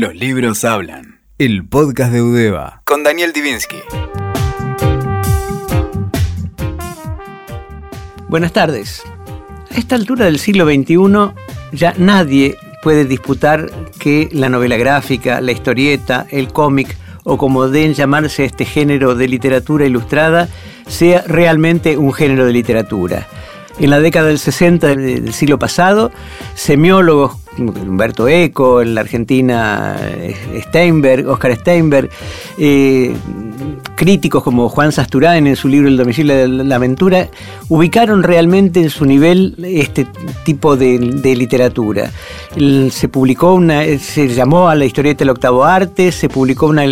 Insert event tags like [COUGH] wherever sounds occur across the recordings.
Los libros hablan. El podcast de Udeva. Con Daniel Divinsky. Buenas tardes. A esta altura del siglo XXI ya nadie puede disputar que la novela gráfica, la historieta, el cómic o como den llamarse este género de literatura ilustrada sea realmente un género de literatura. En la década del 60 del siglo pasado, semiólogos Humberto Eco, en la Argentina eh, Steinberg, Oscar Steinberg, eh, críticos como Juan Sasturán en su libro El domicilio de la aventura, ubicaron realmente en su nivel este tipo de, literatura. Se publicó una, se llamó a la historieta del octavo arte, se publicó una,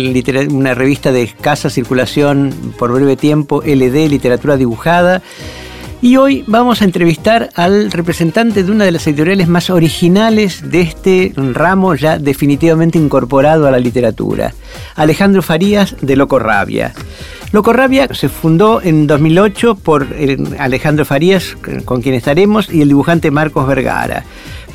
una revista de escasa circulación por breve tiempo, LD, literatura dibujada. Y hoy vamos a entrevistar al representante de una de las editoriales más originales de este ramo ya definitivamente incorporado a la literatura, Alejandro Farías de Loco Rabia. Loco Rabia se fundó en 2008 por eh, Alejandro Farías, con quien estaremos, y el dibujante Marcos Vergara.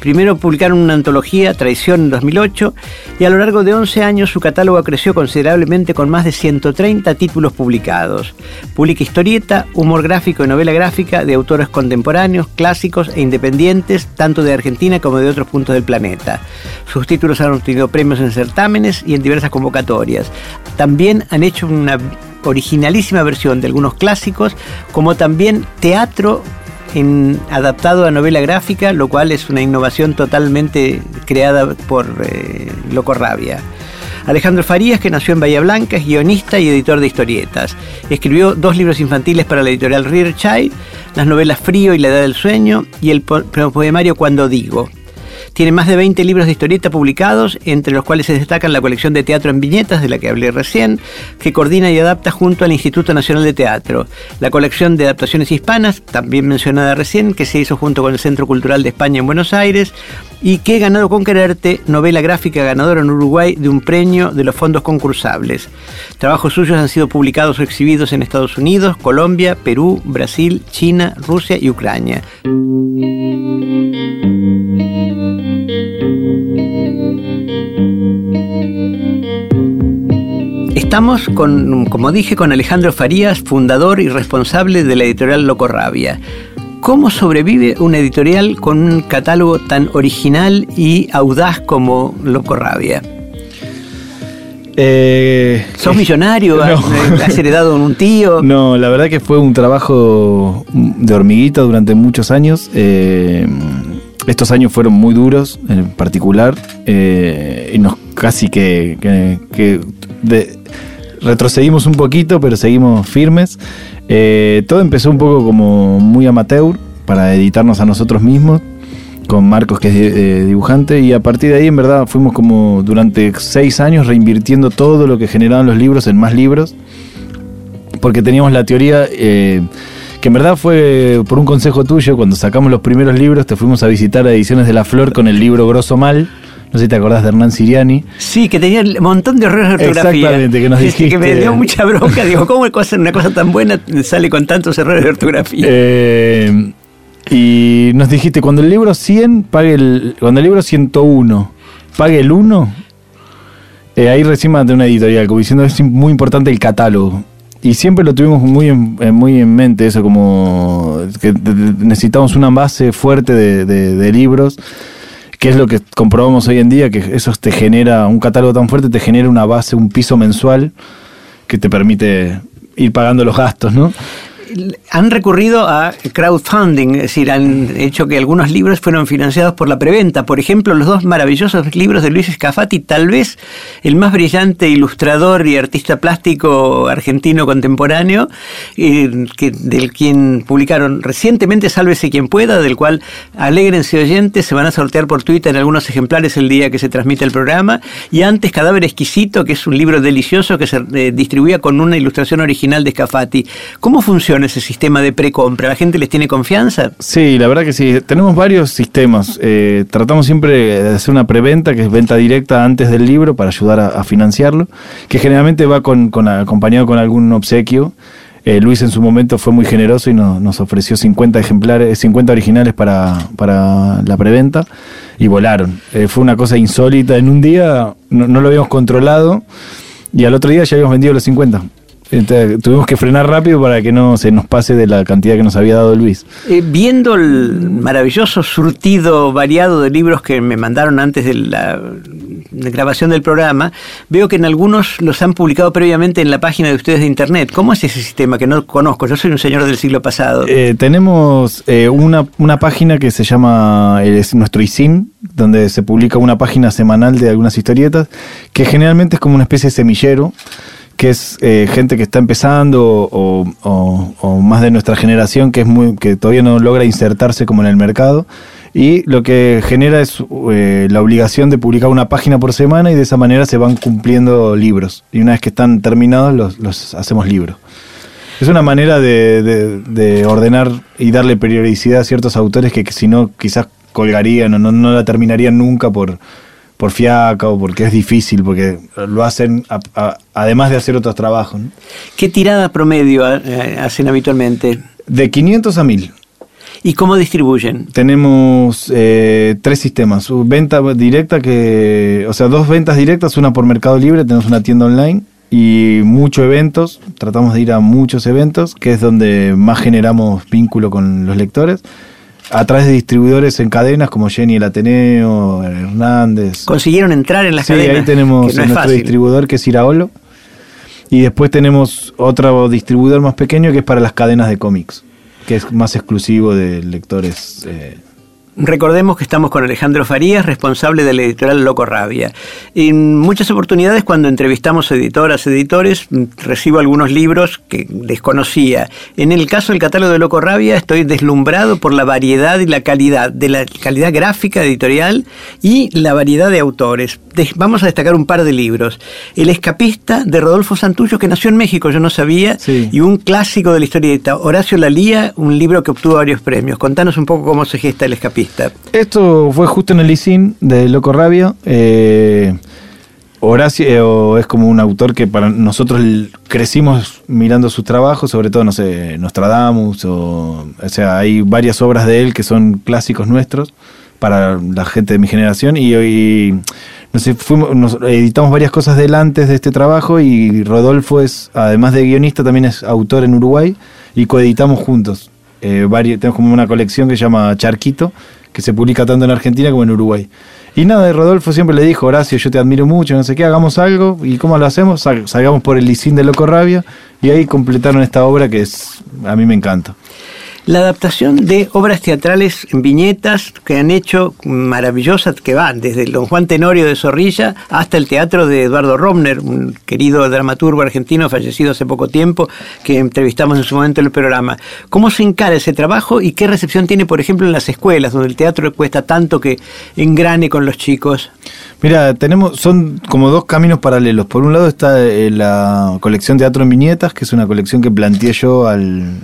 Primero publicaron una antología, Traición, en 2008, y a lo largo de 11 años su catálogo creció considerablemente con más de 130 títulos publicados. Publica historieta, humor gráfico y novela gráfica de autores contemporáneos, clásicos e independientes, tanto de Argentina como de otros puntos del planeta. Sus títulos han obtenido premios en certámenes y en diversas convocatorias. También han hecho una originalísima versión de algunos clásicos, como también teatro adaptado a novela gráfica, lo cual es una innovación totalmente creada por eh, Loco Rabia. Alejandro Farías, que nació en Bahía Blanca, es guionista y editor de historietas. Escribió dos libros infantiles para la editorial Rear Child, las novelas Frío y La Edad del Sueño y el poemario Cuando Digo. Tiene más de 20 libros de historieta publicados, entre los cuales se destacan la colección de teatro en viñetas, de la que hablé recién, que coordina y adapta junto al Instituto Nacional de Teatro. La colección de adaptaciones hispanas, también mencionada recién, que se hizo junto con el Centro Cultural de España en Buenos Aires, y que he ganado con quererte, novela gráfica ganadora en Uruguay de un premio de los fondos concursables. Trabajos suyos han sido publicados o exhibidos en Estados Unidos, Colombia, Perú, Brasil, China, Rusia y Ucrania. Estamos con, como dije, con Alejandro Farías, fundador y responsable de la editorial Loco Rabia. ¿Cómo sobrevive una editorial con un catálogo tan original y audaz como Loco Rabia? Eh, ¿Sos millonario? [LAUGHS] [LAUGHS] ¿Has heredado un tío? [LAUGHS] No, la verdad que fue un trabajo de hormiguita durante muchos años. Eh, estos años fueron muy duros en particular eh, y nos casi que, que de, retrocedimos un poquito, pero seguimos firmes. Eh, todo empezó un poco como muy amateur para editarnos a nosotros mismos, con Marcos que es eh, dibujante, y a partir de ahí en verdad fuimos como durante seis años reinvirtiendo todo lo que generaban los libros en más libros, porque teníamos la teoría... Eh, que en verdad fue por un consejo tuyo, cuando sacamos los primeros libros, te fuimos a visitar a Ediciones de la Flor con el libro Grosso Mal, no sé si te acordás de Hernán Siriani. Sí, que tenía un montón de errores de ortografía. Exactamente, que nos dijiste. Que me dio mucha bronca. Digo, ¿cómo una cosa tan buena sale con tantos errores de ortografía? Eh, y nos dijiste, cuando el libro 100, pague el. Cuando el libro 101, pague el 1. Eh, ahí recién de una editorial, como diciendo es muy importante el catálogo. Y siempre lo tuvimos muy en, muy en mente, eso como que necesitamos una base fuerte de libros que es lo que comprobamos hoy en día, que eso te genera, un catálogo tan fuerte te genera una base, un piso mensual que te permite ir pagando los gastos, ¿no? Han recurrido a crowdfunding, es decir, han hecho que algunos libros fueron financiados por la preventa. Por ejemplo, los dos maravillosos libros de Luis Scafati, tal vez el más brillante ilustrador y artista plástico argentino contemporáneo, eh, del quien publicaron recientemente Sálvese quien pueda, del cual alegrense oyentes, se van a sortear por Twitter en algunos ejemplares el día que se transmite el programa. Y antes Cadáver Exquisito, que es un libro delicioso que se eh, distribuía con una ilustración original de Scafati. ¿Cómo funciona? Ese sistema de precompra? ¿La gente les tiene confianza? Sí, la verdad que sí. Tenemos varios sistemas. Eh, tratamos siempre de hacer una preventa, que es venta directa antes del libro para ayudar a, financiarlo, que generalmente va acompañado con algún obsequio. Eh, Luis en su momento fue muy generoso y nos ofreció 50 ejemplares, 50 originales para, la preventa. y volaron. Eh, fue una cosa insólita. En un día no, no lo habíamos controlado y al otro día ya habíamos vendido los 50. Entonces, tuvimos que frenar rápido para que no se nos pase de la cantidad que nos había dado Luis. Eh, viendo el maravilloso surtido variado de libros que me mandaron antes de la de grabación del programa, veo que en algunos los han publicado previamente en la página de ustedes de internet. ¿Cómo es ese sistema que no conozco? Yo soy un señor del siglo pasado. Eh, tenemos eh, una, una página que se llama es nuestro ISIN, donde se publica una página semanal de algunas historietas, que generalmente es como una especie de semillero que es eh, gente que está empezando o, más de nuestra generación que es muy que todavía no logra insertarse como en el mercado. Y lo que genera es eh, la obligación de publicar una página por semana y de esa manera se van cumpliendo libros. Y una vez que están terminados los, hacemos libros. Es una manera de, de- de ordenar y darle periodicidad a ciertos autores que, que si no quizás colgarían o no, no la terminarían nunca por, por fiaca o porque es difícil, porque lo hacen a- a- además de hacer otros trabajos. ¿no? ¿Qué tirada promedio eh, hacen habitualmente? De 500 a 1000. ¿Y cómo distribuyen? Tenemos eh, tres sistemas. Venta directa, que, o sea, dos ventas directas, una por Mercado Libre, tenemos una tienda online y muchos eventos. Tratamos de ir a muchos eventos, que es donde más generamos vínculo con los lectores. A través de distribuidores en cadenas como Jenny el Ateneo, Hernández. ¿Consiguieron entrar en las Sí, cadenas? ahí tenemos no nuestro distribuidor que es Iraolo. Y después tenemos otro distribuidor más pequeño que es para las cadenas de cómics, que es más exclusivo de lectores. eh, Recordemos que estamos con Alejandro Farías, responsable de la editorial Loco Rabia. En muchas oportunidades, cuando entrevistamos editoras, editores, recibo algunos libros que desconocía. En el caso del catálogo de Loco Rabia, estoy deslumbrado por la variedad y la calidad, de la calidad gráfica editorial y la variedad de autores. Vamos a destacar un par de libros. El escapista de Rodolfo Santullo, que nació en México, yo no sabía, Sí. y un clásico de la historieta, Horacio Lalía, un libro que obtuvo varios premios. Contanos un poco cómo se gesta el escapista. Esto fue justo en el ISIN de Loco Rabia. Eh, Horacio eh, es como un autor que para nosotros crecimos mirando sus trabajos, sobre todo, no sé, Nostradamus, o, o sea, hay varias obras de él que son clásicos nuestros para la gente de mi generación y hoy nos editamos varias cosas de él antes de este trabajo y Rodolfo es, además de guionista, también es autor en Uruguay y coeditamos juntos. Eh, tenemos como una colección que se llama Charquito, que se publica tanto en Argentina como en Uruguay. Y nada, de Rodolfo siempre le dijo, Horacio, yo te admiro mucho, no sé qué, hagamos algo. ¿Y cómo lo hacemos? Sal- salgamos por el Licín de Loco Rabia y ahí completaron esta obra que es a mí me encanta. La adaptación de obras teatrales en viñetas que han hecho maravillosas, que van desde Don Juan Tenorio de Zorrilla hasta el teatro de Eduardo Romner, un querido dramaturgo argentino fallecido hace poco tiempo, que entrevistamos en su momento en el programa. ¿Cómo se encara ese trabajo y qué recepción tiene, por ejemplo, en las escuelas, donde el teatro cuesta tanto que engrane con los chicos? Mira, tenemos, son como dos caminos paralelos. Por un lado está eh, la colección Teatro en Viñetas, que es una colección que planteé yo al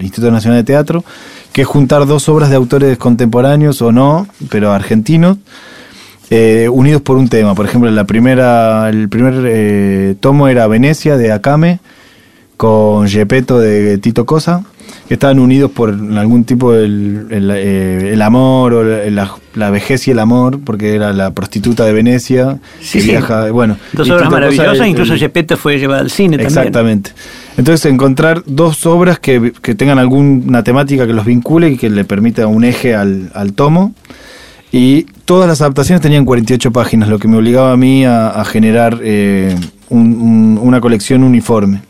Instituto Nacional de Teatro, que es juntar dos obras de autores contemporáneos o no, pero argentinos, eh, unidos por un tema. Por ejemplo, la primera, el primer eh, tomo era Venecia de Akame, con Gepetto de Tito Cosa, que estaban unidos por algún tipo del el, eh, el amor o la, vejez y el amor, porque era la prostituta de Venecia Sí, que sí. viaja, bueno, Dos obras maravillosas, incluso Gepetto fue llevado al cine también. Exactamente. Entonces encontrar dos obras que, que tengan alguna temática que los vincule y que le permita un eje al, al tomo. Y todas las adaptaciones tenían 48 páginas, lo que me obligaba a mí a, a generar eh, un- un- una colección uniforme.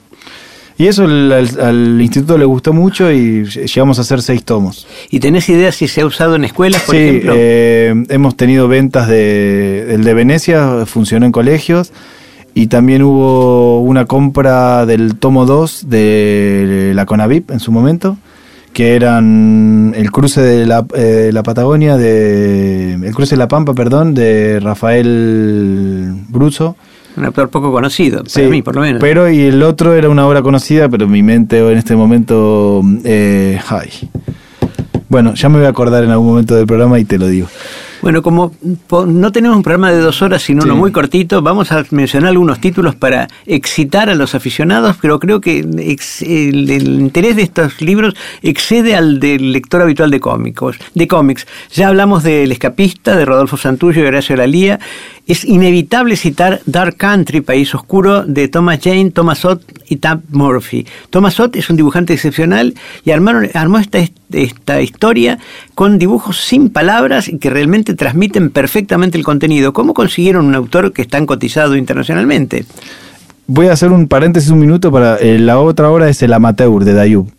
Y eso al, al- instituto le gustó mucho y llegamos a hacer seis tomos. ¿Y tenés idea si se ha usado en escuelas, por sí, ejemplo? eh, hemos tenido ventas de. El de Venecia funcionó en colegios. Y también hubo una compra del tomo 2 de la Conavip en su momento. Que eran el cruce de la, eh, la Patagonia, de, el cruce de la Pampa, perdón, de Rafael Bruso. Un autor poco conocido, Sí, para mí por lo menos. Pero y el otro era una obra conocida, pero en mi mente en este momento. Eh, ay. Bueno, ya me voy a acordar en algún momento del programa y te lo digo. Bueno, como no tenemos un programa de dos horas, sino uno muy cortito, vamos a mencionar algunos títulos para excitar a los aficionados, pero creo que el, interés de estos libros excede al del lector habitual de cómicos, de cómics. Ya hablamos de El Escapista, de Rodolfo Santullo y Horacio Lalía. Es inevitable citar Dark Country, País Oscuro, de Thomas Jane, Thomas Ott y Tab Murphy. Thomas Ott es un dibujante excepcional y armaron, armó esta, esta historia con dibujos sin palabras y que realmente transmiten perfectamente el contenido. ¿Cómo consiguieron un autor que es tan cotizado internacionalmente? Voy a hacer un paréntesis un minuto para eh, la otra obra es El Amateur de Dayub.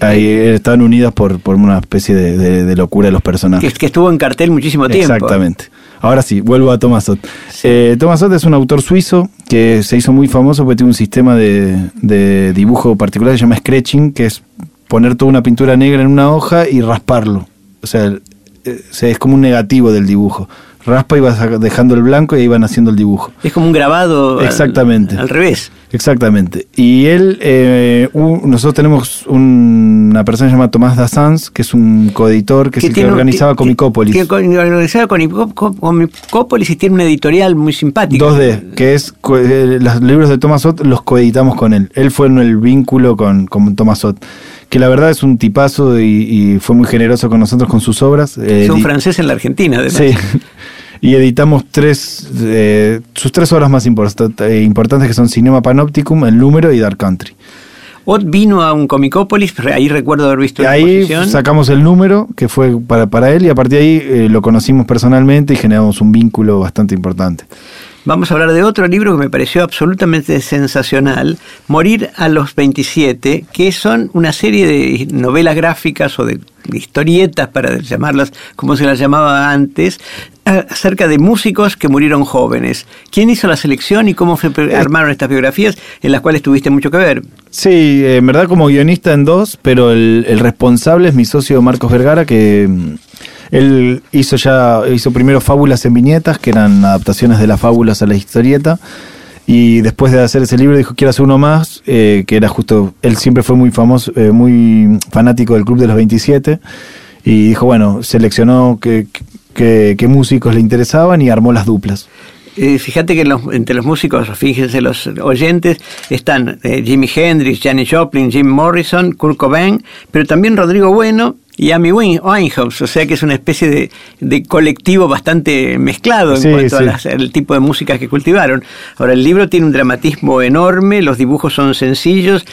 Ahí eh, están unidas por, por una especie de, locura de los personajes. Que, que, estuvo en cartel muchísimo tiempo. Exactamente. Ahora sí, vuelvo a Thomas Ott. Eh, Thomas Ott es un autor suizo que se hizo muy famoso porque tiene un sistema de, de dibujo particular que se llama Scratching, que es poner toda una pintura negra en una hoja y rasparlo. O sea, es como un negativo del dibujo. Raspa y vas dejando el blanco y ahí van haciendo el dibujo. Es como un grabado Exactamente. Al, revés. Exactamente. Y él, eh, nosotros tenemos una persona llamada Tomás Dassans, que es un coeditor, que, es el que organizaba Comicópolis. Que, organizaba Comicópolis y tiene una editorial muy simpática. 2D, que es eh, los libros de Tomás Ott los coeditamos con él. Él fue en el vínculo con, con Tomás Ott que la verdad es un tipazo y, fue muy generoso con nosotros con sus obras. es un francés en la Argentina, además. Sí. [LAUGHS] Y editamos tres, eh, sus tres obras más eh, importantes que son Cinema Panopticum, El Número y Dark Country. Ott vino a un Comicópolis, ahí recuerdo haber visto la Ahí sacamos el número, que fue para, para él, y a partir de ahí eh, lo conocimos personalmente y generamos un vínculo bastante importante. Vamos a hablar de otro libro que me pareció absolutamente sensacional, Morir a los 27, que son una serie de novelas gráficas o de historietas, para llamarlas como se las llamaba antes, acerca de músicos que murieron jóvenes. ¿Quién hizo la selección y cómo se eh, armaron estas biografías en las cuales tuviste mucho que ver? Sí, en verdad como guionista en dos, pero el, el responsable es mi socio Marcos Vergara, que él hizo ya, hizo primero fábulas en viñetas, que eran adaptaciones de las fábulas a la historieta. Y después de hacer ese libro dijo, quiero hacer uno más, eh, que era justo, él siempre fue muy famoso, eh, muy fanático del Club de los 27. Y dijo, bueno, seleccionó qué, músicos le interesaban y armó las duplas. Eh, fíjate que entre los músicos, fíjense los oyentes, están Jimi Hendrix, Janis Joplin, Jim Morrison, Kurt Cobain, pero también Rodrigo Bueno y Amy Winehouse, o sea que es una especie de, colectivo bastante mezclado en cuanto al tipo de música que cultivaron. Ahora, el libro tiene un dramatismo enorme, los dibujos son sencillos,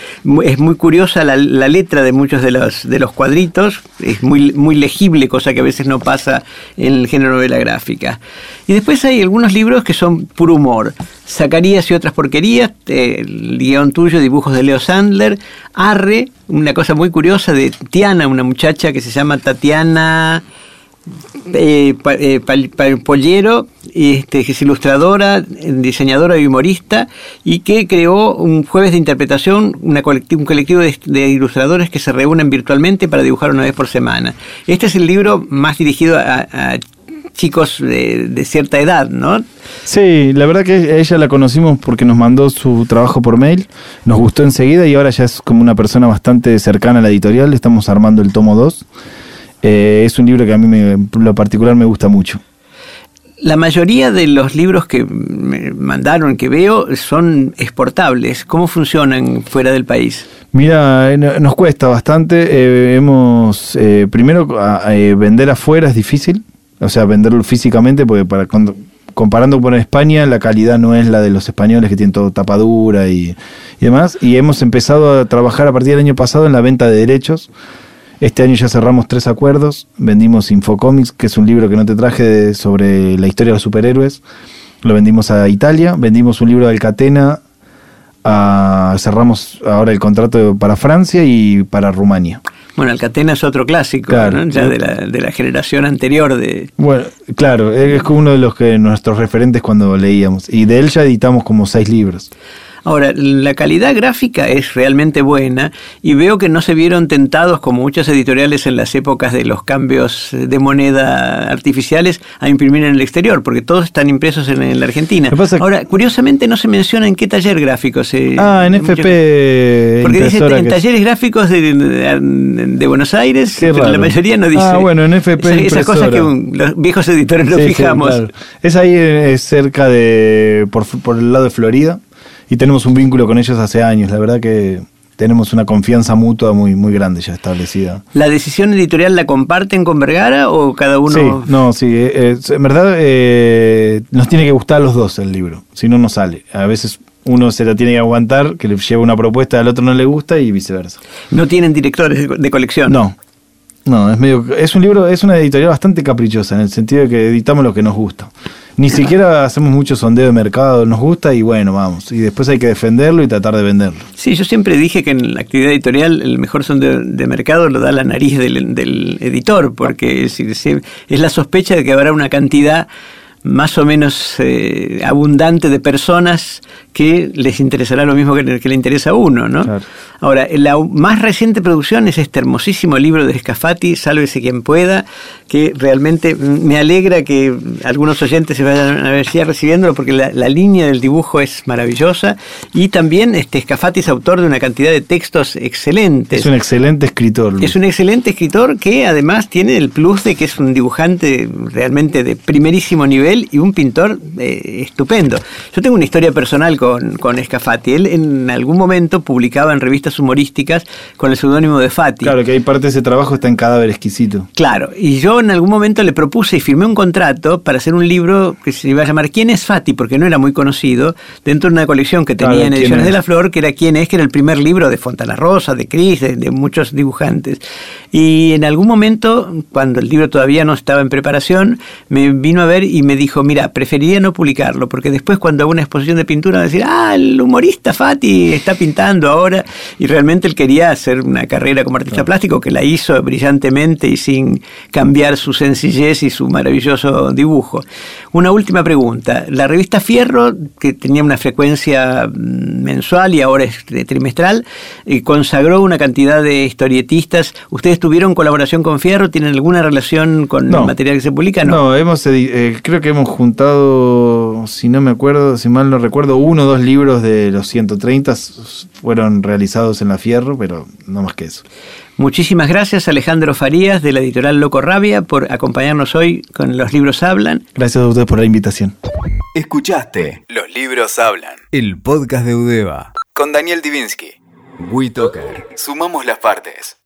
es muy curiosa la, letra de muchos de los, de los cuadritos, es muy, muy legible, cosa que a veces no pasa en el género novela gráfica. Y después hay algunos libros que son puro humor. Zacarías y otras porquerías, el guion tuyo, dibujos de Leo Sandler, Arre, una cosa muy curiosa de Tiana, una muchacha que se llama Tatiana eh, eh Pollero, este, que es ilustradora, diseñadora y humorista, y que creó un jueves de interpretación, un colectivo de, ilustradores que se reúnen virtualmente para dibujar una vez por semana. Este es el libro más dirigido a, a chicos de, cierta edad, ¿no? Sí, la verdad que ella la conocimos porque nos mandó su trabajo por mail, nos gustó enseguida y ahora ya es como una persona bastante cercana a la editorial, estamos armando el tomo 2. Eh, es un libro que a mí me, lo particular me gusta mucho. La mayoría de los libros que me mandaron, que veo, son exportables. ¿Cómo funcionan fuera del país? Mira, eh, nos cuesta bastante. Eh, hemos, primero, vender afuera es difícil o sea, venderlo físicamente, porque para comparando con España, la calidad no es la de los españoles que tienen todo tapadura y, demás. Y hemos empezado a trabajar a partir del año pasado en la venta de derechos. Este año ya cerramos tres acuerdos. Vendimos Infocomics, que es un libro que no te traje sobre la historia de los superhéroes. Lo vendimos a Italia. Vendimos un libro de Alcatena. A, cerramos ahora el contrato para Francia y para Rumania. Bueno, Alcatena es otro clásico, ya de la, de la, generación anterior de... Bueno, claro, es uno de los que nuestros referentes cuando leíamos. Y de él ya editamos como seis libros. Ahora, la calidad gráfica es realmente buena y veo que no se vieron tentados como muchos editoriales en las épocas de los cambios de moneda artificiales a imprimir en el exterior, porque todos están impresos en, la Argentina. Ahora, curiosamente no se menciona en qué taller gráfico se... Ah, en FP. Porque dice en talleres gráficos de, Buenos Aires, pero la mayoría no dice... Ah, bueno, en FP. Esas, cosas que los viejos editores no fijamos. Es ahí es cerca de... Por, por el lado de Florida y tenemos un vínculo con ellos hace años. La verdad que tenemos una confianza mutua muy, muy grande ya establecida. ¿La decisión editorial la comparten con Vergara o cada uno? Sí, no, sí. Eh, eh, en verdad eh, nos tiene que gustar a los dos el libro, si no, no sale. A veces uno se la tiene que aguantar, que le lleva una propuesta, al otro no le gusta y viceversa. ¿No tienen directores de colección? No. No, es medio. Es un libro, es una editorial bastante caprichosa, en el sentido de que editamos lo que nos gusta. Ni siquiera hacemos mucho sondeo de mercado, nos gusta y bueno, vamos. Y después hay que defenderlo y tratar de venderlo. Sí, yo siempre dije que en la actividad editorial el mejor sondeo de mercado lo da la nariz del, editor, porque es la sospecha de que habrá una cantidad más o menos eh, abundante de personas que les interesará lo mismo que, le interesa a uno, ¿no? Ahora, la más reciente producción es este hermosísimo libro de Scafati, Sálvese quien pueda, que realmente me alegra que algunos oyentes se vayan a la universidad recibiéndolo porque la, línea del dibujo es maravillosa y también este Scafati es autor de una cantidad de textos excelentes. Es un excelente escritor. Es un excelente escritor que además tiene el plus de que es un dibujante realmente de primerísimo nivel y un pintor eh, estupendo. Yo tengo una historia personal con, con Escafati. Él en algún momento publicaba en revistas humorísticas con el seudónimo de Fati. Claro, que hay parte de ese trabajo está en Cadáver Exquisito. Claro, y yo en algún momento le propuse y firmé un contrato para hacer un libro que se iba a llamar ¿Quién es Fati? Porque no era muy conocido, dentro de una colección que tenía en Ediciones de la Flor, que era ¿Quién es? que era el primer libro de Fontana Rosa, de Cris, de muchos dibujantes. Y en algún momento, cuando el libro todavía no estaba en preparación, me vino a ver y me dijo, dijo, mira, preferiría no publicarlo, porque después cuando hago una exposición de pintura va a decir, ah, el humorista Fati está pintando ahora, y realmente él quería hacer una carrera como artista plástico, que la hizo brillantemente y sin cambiar su sencillez y su maravilloso dibujo. Una última pregunta, la revista Fierro, que tenía una frecuencia mm, mensual y ahora es trimestral, eh, consagró una cantidad de historietistas. ¿Ustedes tuvieron colaboración con Fierro? ¿Tienen alguna relación con el material que se publica? No, no hemos, eh, creo que hemos juntado, si no me acuerdo, si mal no recuerdo, uno o dos libros de los 130 fueron realizados en la Fierro, pero no más que eso. Muchísimas gracias Alejandro Farías de la editorial Loco Rabia por acompañarnos hoy con Los Libros Hablan. Gracias a ustedes por la invitación. Escuchaste Los Libros Hablan, el podcast de Udeva, con Daniel Divinsky. WeToker. Sumamos las partes.